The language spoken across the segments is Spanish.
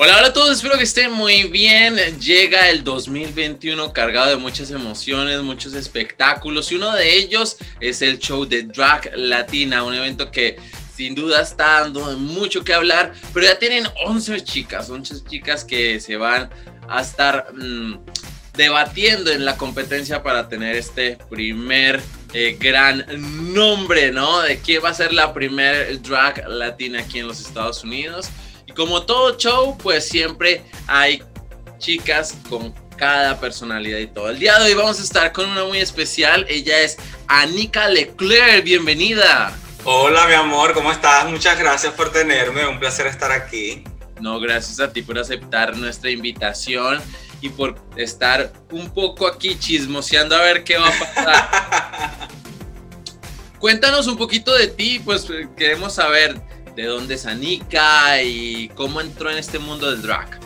Hola, hola a todos, espero que estén muy bien. Llega el 2021 cargado de muchas emociones, muchos espectáculos y uno de ellos es el show de Drag Latina, un evento que sin duda está dando mucho que hablar, pero ya tienen 11 chicas, 11 chicas que se van a estar mm, debatiendo en la competencia para tener este primer eh, gran nombre, ¿no? De quién va a ser la primer drag latina aquí en los Estados Unidos. Como todo show, pues siempre hay chicas con cada personalidad y todo. El día de hoy vamos a estar con una muy especial. Ella es Anika Leclerc. Bienvenida. Hola, mi amor, ¿cómo estás? Muchas gracias por tenerme. Un placer estar aquí. No, gracias a ti por aceptar nuestra invitación y por estar un poco aquí chismoseando a ver qué va a pasar. Cuéntanos un poquito de ti, pues queremos saber de dónde es Anika y cómo entró en este mundo del drag.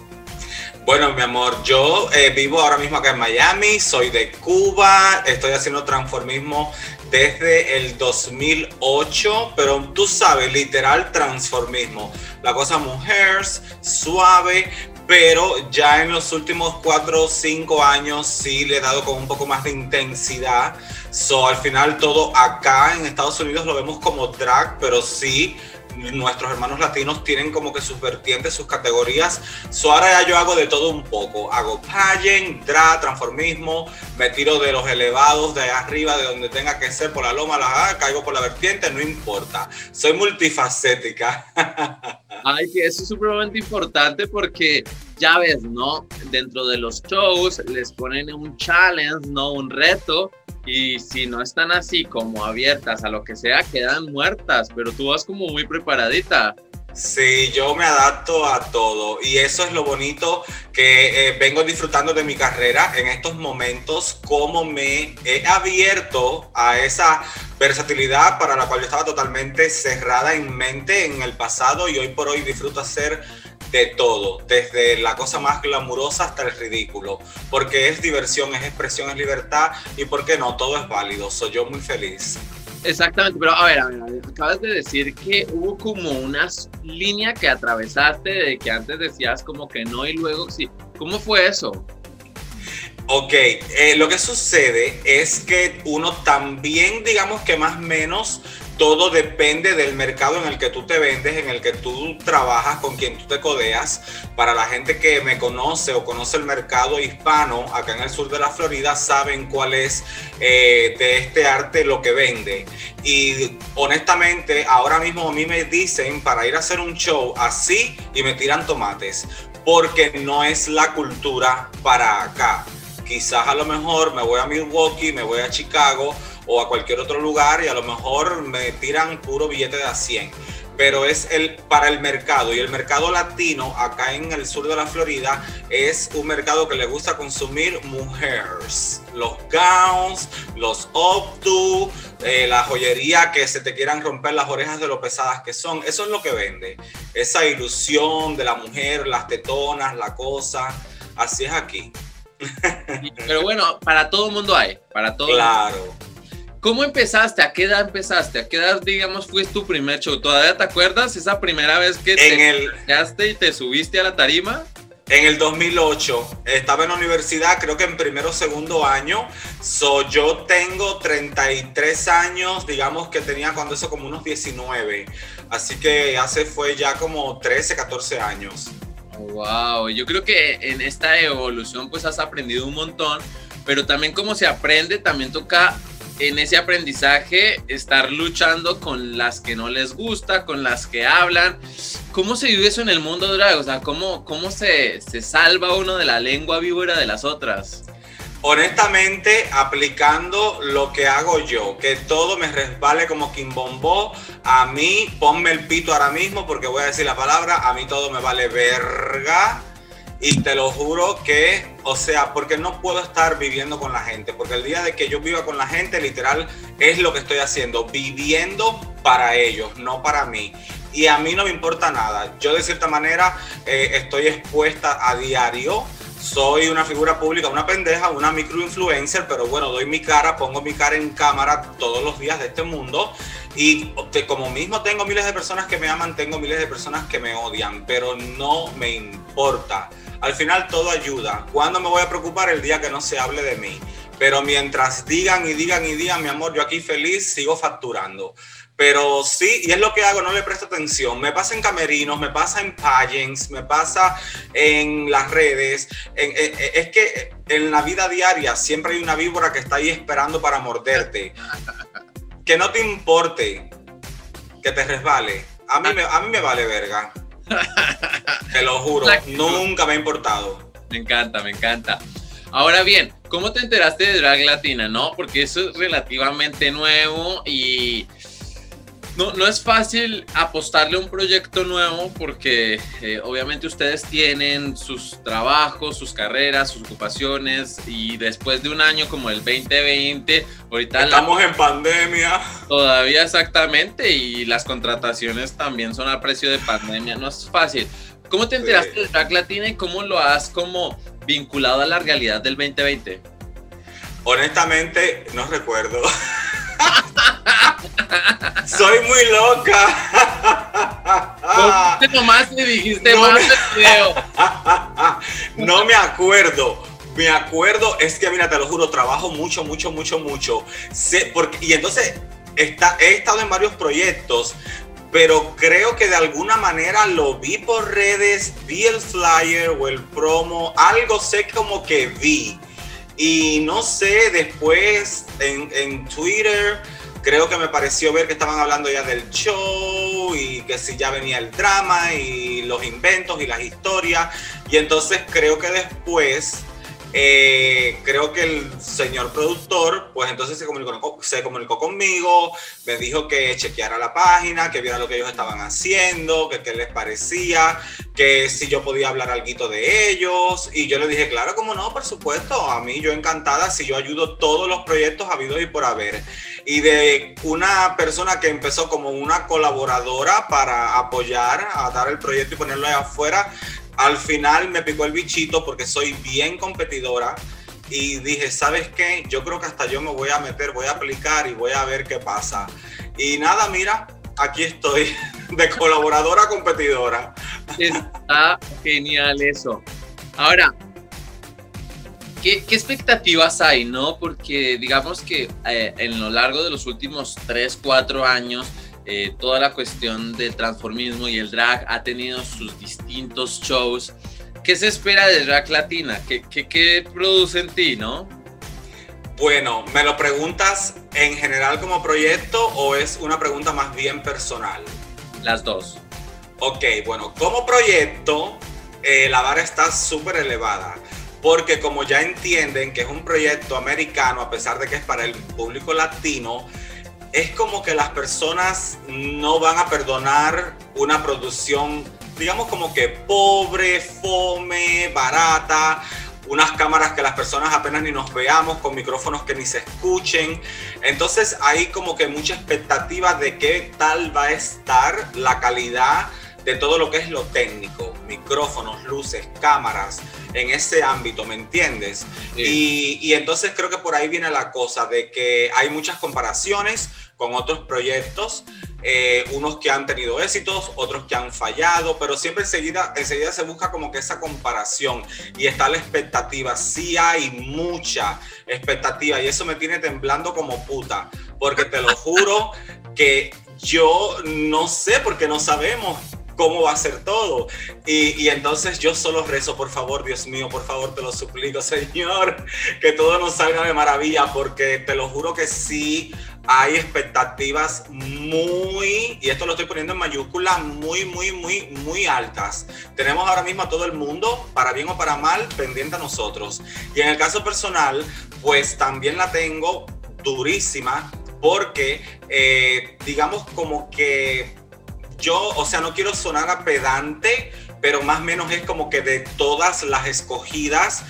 Bueno, mi amor, yo eh, vivo ahora mismo acá en Miami, soy de Cuba, estoy haciendo transformismo desde el 2008, pero tú sabes, literal transformismo. La cosa mujeres, suave, pero ya en los últimos 4 o 5 años sí le he dado con un poco más de intensidad. So, al final todo acá en Estados Unidos lo vemos como drag, pero sí nuestros hermanos latinos tienen como que sus vertientes, sus categorías. So ahora ya yo hago de todo un poco. Hago pageant, drag, transformismo, me tiro de los elevados, de arriba, de donde tenga que ser, por la loma, la, caigo por la vertiente, no importa. Soy multifacética. Ay, que eso es supremamente importante porque ya ves, ¿no? Dentro de los shows les ponen un challenge, ¿no? Un reto y si no están así como abiertas a lo que sea, quedan muertas, pero tú vas como muy preparadita. Sí, yo me adapto a todo y eso es lo bonito que eh, vengo disfrutando de mi carrera en estos momentos, cómo me he abierto a esa versatilidad para la cual yo estaba totalmente cerrada en mente en el pasado y hoy por hoy disfruto hacer de todo, desde la cosa más glamurosa hasta el ridículo, porque es diversión, es expresión, es libertad y por qué no, todo es válido, soy yo muy feliz. Exactamente, pero a ver, a ver, acabas de decir que hubo como una línea que atravesaste de que antes decías como que no y luego sí. ¿Cómo fue eso? Ok, eh, lo que sucede es que uno también, digamos que más o menos, todo depende del mercado en el que tú te vendes, en el que tú trabajas, con quien tú te codeas. Para la gente que me conoce o conoce el mercado hispano acá en el sur de la Florida, saben cuál es eh, de este arte lo que vende. Y honestamente, ahora mismo a mí me dicen para ir a hacer un show así y me tiran tomates, porque no es la cultura para acá. Quizás a lo mejor me voy a Milwaukee, me voy a Chicago o a cualquier otro lugar y a lo mejor me tiran puro billete de a 100. Pero es el, para el mercado y el mercado latino acá en el sur de la Florida es un mercado que le gusta consumir mujeres. Los gowns, los updo, eh, la joyería que se te quieran romper las orejas de lo pesadas que son. Eso es lo que vende. Esa ilusión de la mujer, las tetonas, la cosa. Así es aquí. Pero bueno, para todo el mundo hay. Para todo. Claro. ¿Cómo empezaste? ¿A qué edad empezaste? ¿A qué edad, digamos, fue tu primer show? ¿Todavía te acuerdas esa primera vez que te y te subiste a la tarima? En el 2008, estaba en la universidad, creo que en primero o segundo año. So, yo tengo 33 años, digamos que tenía cuando eso como unos 19. Así que hace fue ya como 13, 14 años. Wow, yo creo que en esta evolución pues has aprendido un montón, pero también como se aprende, también toca en ese aprendizaje estar luchando con las que no les gusta, con las que hablan. ¿Cómo se vive eso en el mundo drag? O sea, ¿cómo, cómo se, se salva uno de la lengua víbora de las otras? Honestamente, aplicando lo que hago yo, que todo me resbale como quimbombó, a mí ponme el pito ahora mismo porque voy a decir la palabra, a mí todo me vale verga y te lo juro que, o sea, porque no puedo estar viviendo con la gente, porque el día de que yo viva con la gente, literal, es lo que estoy haciendo, viviendo para ellos, no para mí. Y a mí no me importa nada. Yo de cierta manera eh, estoy expuesta a diario soy una figura pública, una pendeja, una microinfluencer, pero bueno, doy mi cara, pongo mi cara en cámara todos los días de este mundo y como mismo tengo miles de personas que me aman, tengo miles de personas que me odian, pero no me importa. Al final todo ayuda. ¿Cuándo me voy a preocupar? El día que no se hable de mí. Pero mientras digan y digan y digan, mi amor, yo aquí feliz sigo facturando. Pero sí, y es lo que hago, no le presto atención. Me pasa en camerinos, me pasa en pageants, me pasa en las redes. es que en la vida diaria siempre hay una víbora que está ahí esperando para morderte. Que no te importe que te resbale. A mí me vale verga. Te lo juro, nunca me ha importado. Me encanta, me encanta. Ahora bien, ¿cómo te enteraste de Drag Latina? No, porque eso es relativamente nuevo y no, no es fácil apostarle a un proyecto nuevo porque eh, obviamente ustedes tienen sus trabajos, sus carreras, sus ocupaciones y después de un año como el 2020, ahorita... Estamos en pandemia. Todavía exactamente y las contrataciones también son a precio de pandemia, no es fácil. ¿Cómo te enteraste de Drag Latina y cómo lo has como vinculado a la realidad del 2020? Honestamente, no recuerdo. Soy muy loca. nomás me dijiste no más no me acuerdo. Me acuerdo, es que mira, te lo juro, trabajo mucho, mucho, mucho, mucho. Sé, porque, y entonces está, he estado en varios proyectos, pero creo que de alguna manera lo vi por redes, vi el flyer o el promo, algo sé como que vi. Y no sé, después en, en Twitter creo que me pareció ver que estaban hablando ya del show y que si ya venía el drama y los inventos y las historias. Y entonces creo que después eh, creo que el señor productor, pues entonces se comunicó, se comunicó conmigo, me dijo que chequeara la página, que viera lo que ellos estaban haciendo, que qué les parecía, que si yo podía hablar algo de ellos. Y yo le dije, claro, como no, por supuesto, a mí yo encantada, si yo ayudo todos los proyectos habidos y por haber. Y de una persona que empezó como una colaboradora para apoyar, a dar el proyecto y ponerlo ahí afuera, al final me picó el bichito porque soy bien competidora y dije, ¿sabes qué? Yo creo que hasta yo me voy a meter, voy a aplicar y voy a ver qué pasa. Y nada, mira, aquí estoy de colaboradora competidora. Está genial eso. Ahora, ¿qué, expectativas hay, no? Porque digamos que eh, en lo largo de los últimos 3, 4 años, eh, toda la cuestión del transformismo y el drag ha tenido sus distintos shows. ¿Qué se espera de Drag Latina? ¿Qué, qué, produce en ti, no? Bueno, ¿me lo preguntas en general como proyecto o es una pregunta más bien personal? Las dos. Ok, bueno, como proyecto, eh, la vara está súper elevada porque como ya entienden que es un proyecto americano, a pesar de que es para el público latino, es como que las personas no van a perdonar una producción, digamos como que pobre, fome, barata, unas cámaras que las personas apenas ni nos veamos, con micrófonos que ni se escuchen. Entonces hay como que mucha expectativa de qué tal va a estar la calidad de todo lo que es lo técnico, micrófonos, luces, cámaras, en ese ámbito, ¿me entiendes? Y, y, entonces creo que por ahí viene la cosa de que hay muchas comparaciones con otros proyectos, eh, unos que han tenido éxitos, otros que han fallado, pero siempre enseguida, enseguida se busca como que esa comparación y está la expectativa, sí hay mucha expectativa y eso me tiene temblando como puta, porque te lo juro que yo no sé, porque no sabemos cómo va a ser todo. Y, y, entonces yo solo rezo, por favor, Dios mío, por favor, te lo suplico, Señor, que todo nos salga de maravilla, porque te lo juro que sí hay expectativas muy, y esto lo estoy poniendo en mayúscula, muy, muy, muy, muy altas. Tenemos ahora mismo a todo el mundo, para bien o para mal, pendiente a nosotros. Y en el caso personal, pues también la tengo durísima, porque eh, digamos como que yo, o sea, no quiero sonar a pedante, pero más o menos es como que de todas las escogidas,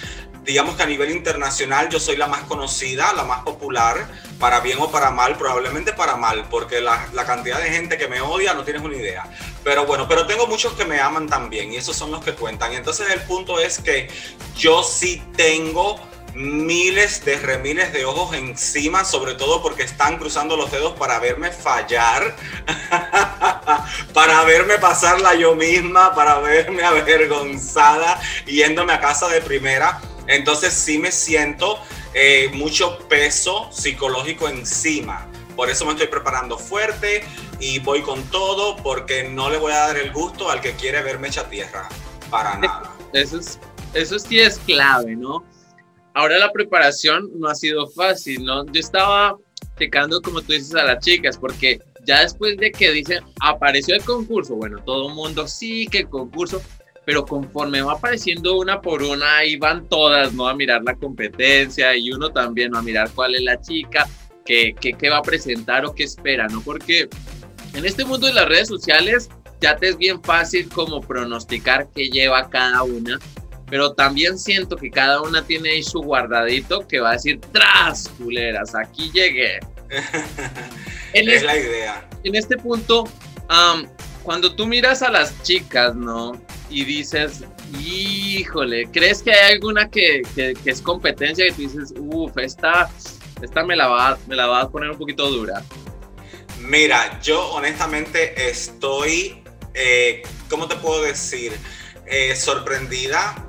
digamos que a nivel internacional yo soy la más conocida, la más popular, para bien o para mal, probablemente para mal, porque la, la, cantidad de gente que me odia no tienes una idea. Pero bueno, pero tengo muchos que me aman también y esos son los que cuentan. Y entonces el punto es que yo sí tengo miles de remiles de ojos encima, sobre todo porque están cruzando los dedos para verme fallar, para verme pasarla yo misma, para verme avergonzada yéndome a casa de primera. Entonces sí me siento eh, mucho peso psicológico encima. Por eso me estoy preparando fuerte y voy con todo porque no le voy a dar el gusto al que quiere verme hecha tierra. Para nada. Eso, es, eso sí es clave, ¿no? Ahora la preparación no ha sido fácil, ¿no? Yo estaba checando, como tú dices, a las chicas, porque ya después de que dicen, apareció el concurso, bueno, todo el mundo sí que el concurso, pero conforme va apareciendo una por una, ahí van todas, ¿no? A mirar la competencia y uno también, ¿no? A mirar cuál es la chica, qué, qué, qué va a presentar o qué espera, ¿no? Porque en este mundo de las redes sociales ya te es bien fácil como pronosticar qué lleva cada una pero también siento que cada una tiene ahí su guardadito que va a decir, tras, culeras, aquí llegué. es este, la idea. En este punto, cuando tú miras a las chicas, ¿no? Y dices, híjole, ¿crees que hay alguna que, que, es competencia y tú dices, uff, esta, esta me, la va, me la va a poner un poquito dura? Mira, yo honestamente estoy, eh, ¿cómo te puedo decir? Eh, sorprendida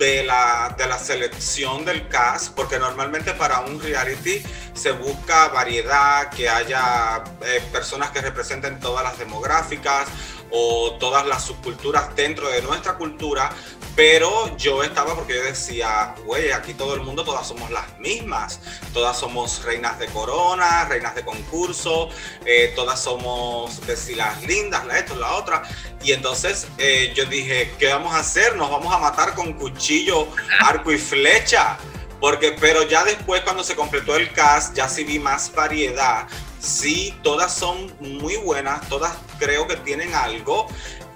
de la, de la selección del cast, porque normalmente para un reality se busca variedad, que haya eh, personas que representen todas las demográficas o todas las subculturas dentro de nuestra cultura, pero yo estaba porque yo decía, güey, aquí todo el mundo, todas somos las mismas, todas somos reinas de corona, reinas de concurso, eh, todas somos, decir, las lindas, la esto, la otra, y entonces eh, yo dije, ¿qué vamos a hacer? Nos vamos a matar con cuchillo, arco y flecha. Porque, pero ya después cuando se completó el cast, ya sí vi más variedad. Sí, todas son muy buenas, todas creo que tienen algo.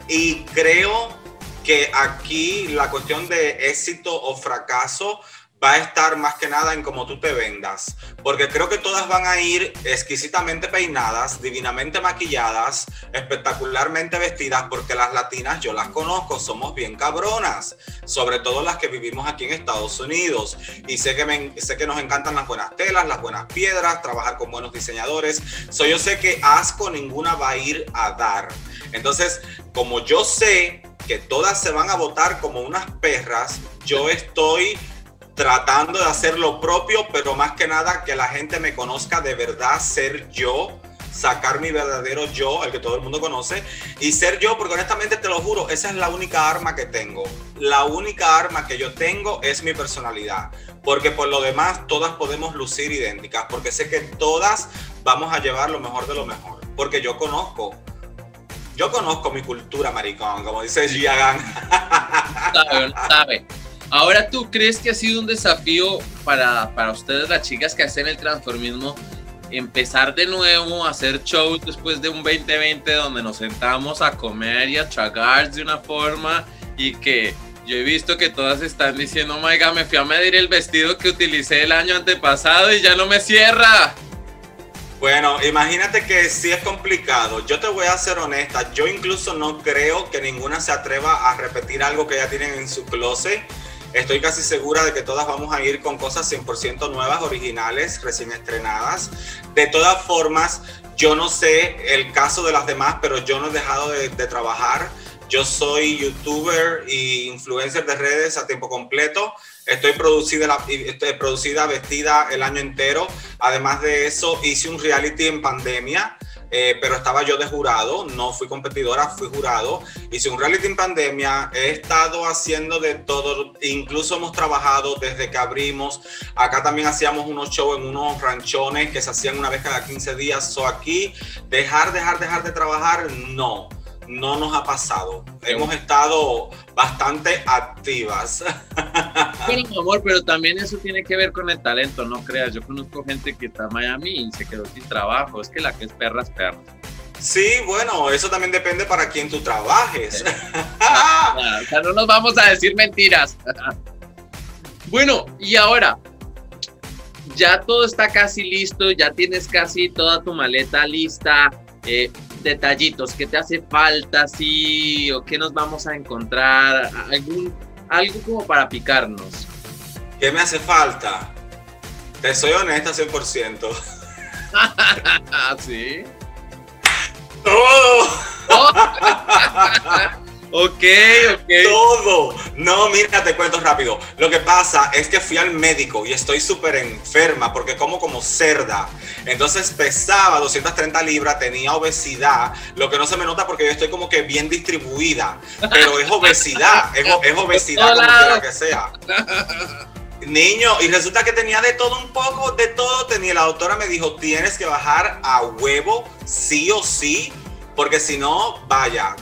Y creo que aquí la cuestión de éxito o fracaso va a estar más que nada en cómo tú te vendas, porque creo que todas van a ir exquisitamente peinadas, divinamente maquilladas, espectacularmente vestidas, porque las latinas yo las conozco, somos bien cabronas, sobre todo las que vivimos aquí en Estados Unidos, y sé que, me, sé que nos encantan las buenas telas, las buenas piedras, trabajar con buenos diseñadores, so yo sé que asco ninguna va a ir a dar. Entonces, como yo sé que todas se van a votar como unas perras, yo estoy tratando de hacer lo propio, pero más que nada que la gente me conozca de verdad, ser yo, sacar mi verdadero yo, el que todo el mundo conoce, y ser yo, porque honestamente te lo juro, esa es la única arma que tengo. La única arma que yo tengo es mi personalidad, porque por lo demás todas podemos lucir idénticas, porque sé que todas vamos a llevar lo mejor de lo mejor, porque yo conozco. Yo conozco mi cultura, maricón, como dice Giagan. Sabe, sabe. Ahora, ¿tú crees que ha sido un desafío para, para ustedes, las chicas que hacen el transformismo, empezar de nuevo a hacer shows después de un 2020 donde nos sentamos a comer y a tragar de una forma y que yo he visto que todas están diciendo, oh my God, me fui a medir el vestido que utilicé el año antepasado y ya no me cierra. Bueno, imagínate que sí es complicado. Yo te voy a ser honesta, yo incluso no creo que ninguna se atreva a repetir algo que ya tienen en su closet Estoy casi segura de que todas vamos a ir con cosas 100% nuevas, originales, recién estrenadas. De todas formas, yo no sé el caso de las demás, pero yo no he dejado de, trabajar. Yo soy youtuber e influencer de redes a tiempo completo. Estoy producida, producida, vestida el año entero. Además de eso, hice un reality en pandemia eh, pero estaba yo de jurado, no fui competidora, fui jurado. Hice un reality en pandemia, he estado haciendo de todo, incluso hemos trabajado desde que abrimos. Acá también hacíamos unos shows en unos ranchones que se hacían una vez cada 15 días. So aquí, dejar, dejar, dejar de trabajar, no no nos ha pasado. Hemos estado bastante activas. Pero, mi amor, pero también eso tiene que ver con el talento, no creas. Yo conozco gente que está en Miami y se quedó sin trabajo. Es que la que es perra es perra. Sí, bueno, eso también depende para quién tú trabajes. o sea, no nos vamos a decir mentiras. bueno, y ahora, ya todo está casi listo, ya tienes casi toda tu maleta lista. Eh, detallitos, ¿qué te hace falta? Sí, o qué nos vamos a encontrar, algún, algo como para picarnos. ¿Qué me hace falta? Te soy honesta 100%. ¿Sí? ¡Todo! ok, ok. Todo. No, mira, te cuento rápido. Lo que pasa es que fui al médico y estoy súper enferma porque como como cerda. Entonces pesaba 230 libras, tenía obesidad, lo que no se me nota porque yo estoy como que bien distribuida, pero es obesidad, es, es obesidad como quiera que sea. Niño, y resulta que tenía de todo un poco, de todo tenía. La doctora me dijo, tienes que bajar a huevo, sí o sí, porque si no, vaya,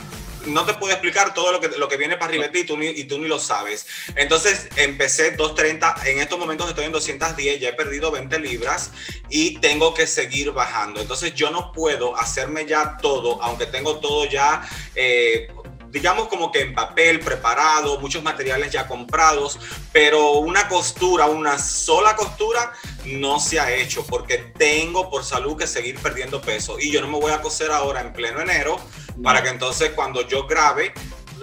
no te puedo explicar todo lo que, lo que viene para arriba y tú, ni, y tú ni lo sabes. Entonces empecé 230, en estos momentos estoy en 210, ya he perdido 20 libras y tengo que seguir bajando. Entonces yo no puedo hacerme ya todo, aunque tengo todo ya... Eh, digamos como que en papel preparado, muchos materiales ya comprados, pero una costura, una sola costura no se ha hecho porque tengo por salud que seguir perdiendo peso y yo no me voy a coser ahora en pleno enero para que entonces cuando yo grabe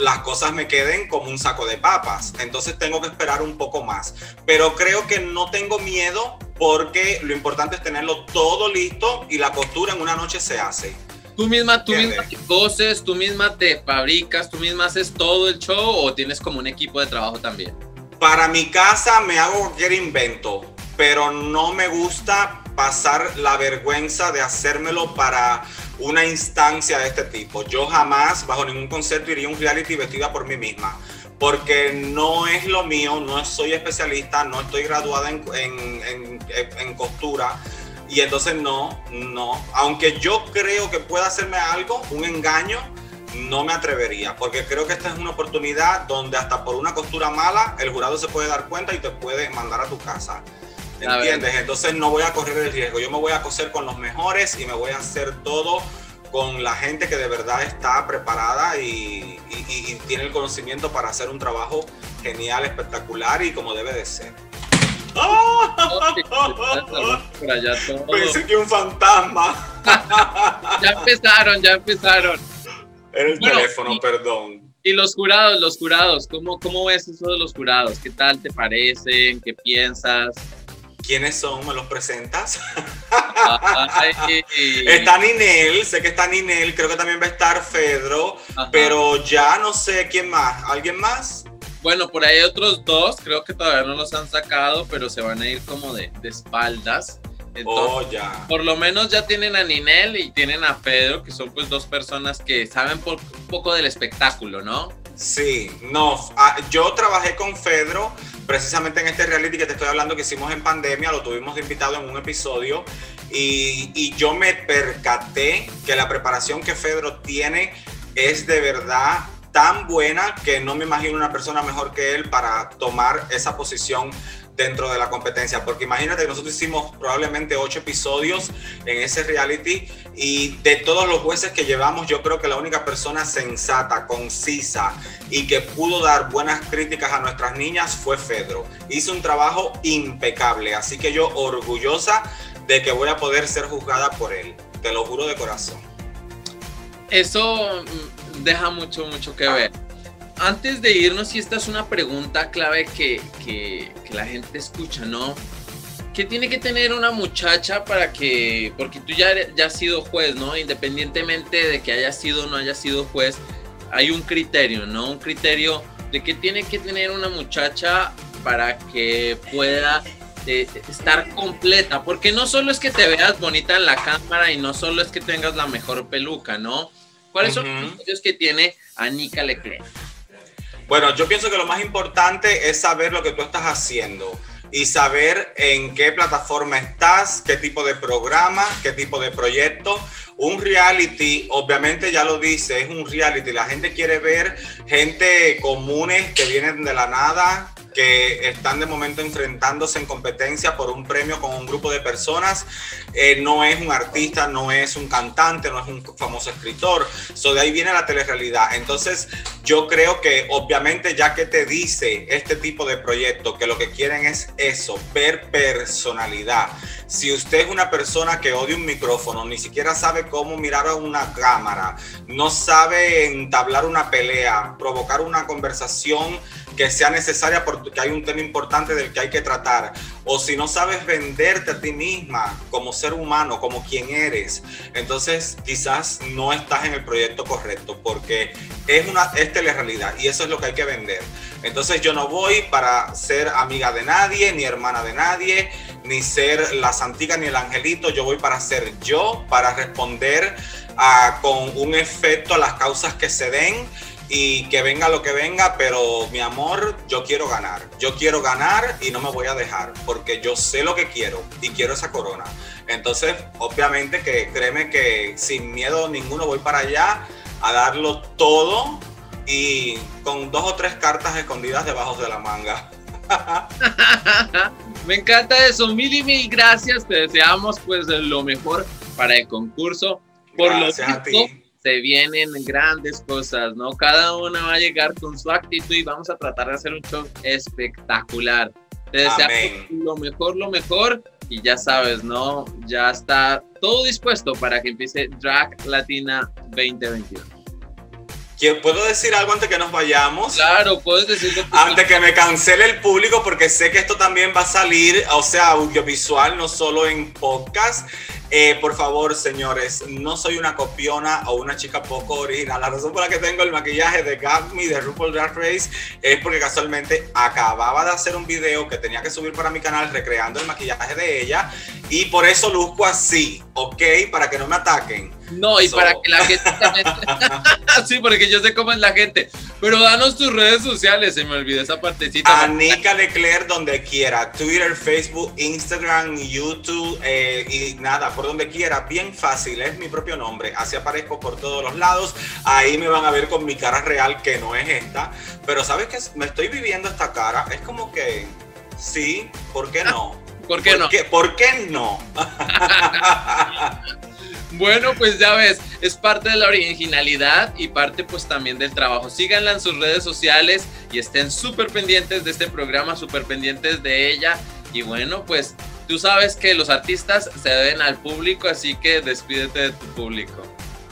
las cosas me queden como un saco de papas. Entonces tengo que esperar un poco más. Pero creo que no tengo miedo porque lo importante es tenerlo todo listo y la costura en una noche se hace. Tú misma, tú misma te coses, tú misma te fabricas, tú misma haces todo el show o tienes como un equipo de trabajo también. Para mi casa me hago cualquier invento, pero no me gusta pasar la vergüenza de hacérmelo para una instancia de este tipo. Yo jamás, bajo ningún concepto, iría a un reality vestida por mí misma porque no es lo mío, no soy especialista, no estoy graduada en, en, en costura y entonces no, no. Aunque yo creo que pueda hacerme algo, un engaño, no me atrevería, porque creo que esta es una oportunidad donde hasta por una costura mala el jurado se puede dar cuenta y te puede mandar a tu casa. ¿Entiendes? Entonces no voy a correr el riesgo. Yo me voy a coser con los mejores y me voy a hacer todo con la gente que de verdad está preparada y, y tiene el conocimiento para hacer un trabajo genial, espectacular y como debe de ser. Pensé que un fantasma. ya empezaron, ya empezaron. Era el teléfono, perdón. Y los jurados, los jurados, ¿cómo, ¿cómo ves eso de los jurados? ¿Qué tal te parecen? ¿Qué piensas? ¿Quiénes son? ¿Me los presentas? está Ninel, sé que está Ninel, creo que también va a estar Fedro, pero ya no sé quién más. ¿Alguien más? Bueno, por ahí otros dos, creo que todavía no los han sacado, pero se van a ir como de, espaldas. oh, ya. Por lo menos ya tienen a Ninel y tienen a Pedro, que son pues dos personas que saben un poco del espectáculo, ¿no? Sí, no, ah, yo trabajé con Fedro precisamente en este reality que te estoy hablando que hicimos en pandemia, lo tuvimos invitado en un episodio y, y yo me percaté que la preparación que Fedro tiene es de verdad tan buena que no me imagino una persona mejor que él para tomar esa posición dentro de la competencia, porque imagínate que nosotros hicimos probablemente ocho episodios en ese reality y de todos los jueces que llevamos, yo creo que la única persona sensata, concisa y que pudo dar buenas críticas a nuestras niñas fue Fedro. Hizo un trabajo impecable, así que yo orgullosa de que voy a poder ser juzgada por él, te lo juro de corazón. Eso deja mucho, mucho que ver. Antes de irnos, y esta es una pregunta clave que, que, la gente escucha, ¿no? ¿Qué tiene que tener una muchacha para que, porque tú ya, ya has sido juez, ¿no? Independientemente de que haya sido o no haya sido juez, hay un criterio, ¿no? Un criterio de qué tiene que tener una muchacha para que pueda eh, estar completa, porque no solo es que te veas bonita en la cámara y no solo es que tengas la mejor peluca, ¿no? ¿Cuáles son los criterios que tiene Anika Leclerc? Bueno, yo pienso que lo más importante es saber lo que tú estás haciendo y saber en qué plataforma estás, qué tipo de programa, qué tipo de proyecto. Un reality, obviamente ya lo dice, es un reality. La gente quiere ver gente comunes que vienen de la nada, que están de momento enfrentándose en competencia por un premio con un grupo de personas. Eh, no es un artista, no es un cantante, no es un famoso escritor. So, de ahí viene la telerrealidad. Entonces, yo creo que obviamente ya que te dice este tipo de proyecto que lo que quieren es eso, ver personalidad. Si usted es una persona que odia un micrófono, ni siquiera sabe cómo mirar a una cámara, no sabe entablar una pelea, provocar una conversación que sea necesaria porque hay un tema importante del que hay que tratar. O si no sabes venderte a ti misma como ser humano, como quien eres, entonces quizás no estás en el proyecto correcto porque es una es realidad y eso es lo que hay que vender. Entonces yo no voy para ser amiga de nadie, ni hermana de nadie, ni ser la santica ni el angelito, yo voy para ser yo, para responder a, con un efecto a las causas que se den y que venga lo que venga, pero mi amor, yo quiero ganar. Yo quiero ganar y no me voy a dejar, porque yo sé lo que quiero y quiero esa corona. Entonces, obviamente que créeme que sin miedo ninguno voy para allá a darlo todo y con dos o tres cartas escondidas debajo de la manga. Me encanta eso, mil y mil gracias. Te deseamos pues lo mejor para el concurso. Por gracias lo a ti se vienen grandes cosas, ¿no? Cada una va a llegar con su actitud y vamos a tratar de hacer un show espectacular. Te deseamos lo mejor, lo mejor y ya sabes, ¿no? Ya está todo dispuesto para que empiece Drag Latina 2021. ¿Puedo decir algo antes que nos vayamos? Claro, puedes decirlo. Antes que me cancele el público, porque sé que esto también va a salir, o sea, audiovisual, no solo en podcast. Eh, por favor, señores, no soy una copiona o una chica poco original. La razón por la que tengo el maquillaje de Me de RuPaul Drag Race es porque casualmente acababa de hacer un video que tenía que subir para mi canal recreando el maquillaje de ella y por eso luzco así, ¿ok? Para que no me ataquen. No, y para que la gente también... sí, porque yo sé cómo es la gente. Pero danos tus redes sociales, se me olvidó esa partecita. Anika Leclerc donde quiera. Twitter, Facebook, Instagram, YouTube eh, y nada, por donde quiera. Bien fácil, es mi propio nombre. Así aparezco por todos los lados. Ahí me van a ver con mi cara real, que no es esta. Pero sabes que me estoy viviendo esta cara. Es como que, sí, ¿por qué no? ¿Por qué no? ¿Por qué no? Bueno, pues ya ves, es parte de la originalidad y parte pues también del trabajo. Síganla en sus redes sociales y estén súper pendientes de este programa, súper pendientes de ella. Y bueno, pues tú sabes que los artistas se deben al público, así que despídete de tu público.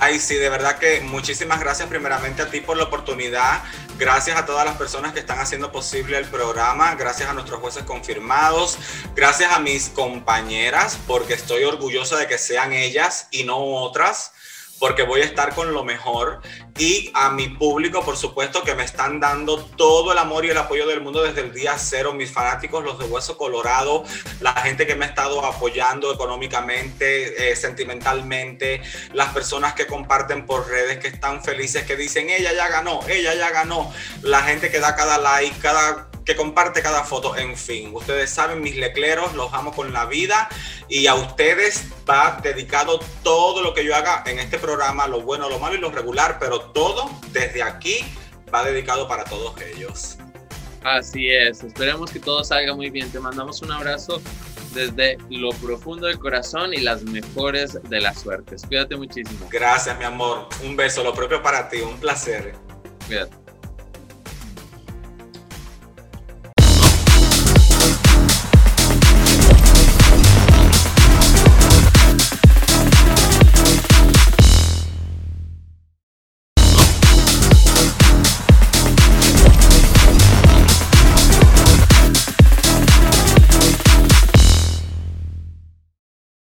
Ay, sí, de verdad que muchísimas gracias primeramente a ti por la oportunidad. Gracias a todas las personas que están haciendo posible el programa. Gracias a nuestros jueces confirmados. Gracias a mis compañeras, porque estoy orgullosa de que sean ellas y no otras porque voy a estar con lo mejor y a mi público, por supuesto, que me están dando todo el amor y el apoyo del mundo desde el día cero, mis fanáticos, los de Hueso Colorado, la gente que me ha estado apoyando económicamente, eh, sentimentalmente, las personas que comparten por redes, que están felices, que dicen, ella ya ganó, ella ya ganó, la gente que da cada like, cada que comparte cada foto. En fin, ustedes saben, mis lecleros, los amo con la vida y a ustedes va dedicado todo lo que yo haga en este programa, lo bueno, lo malo y lo regular, pero todo desde aquí va dedicado para todos ellos. Así es, esperemos que todo salga muy bien. Te mandamos un abrazo desde lo profundo del corazón y las mejores de las suertes. Cuídate muchísimo. Gracias, mi amor. Un beso, lo propio para ti, un placer. Cuídate.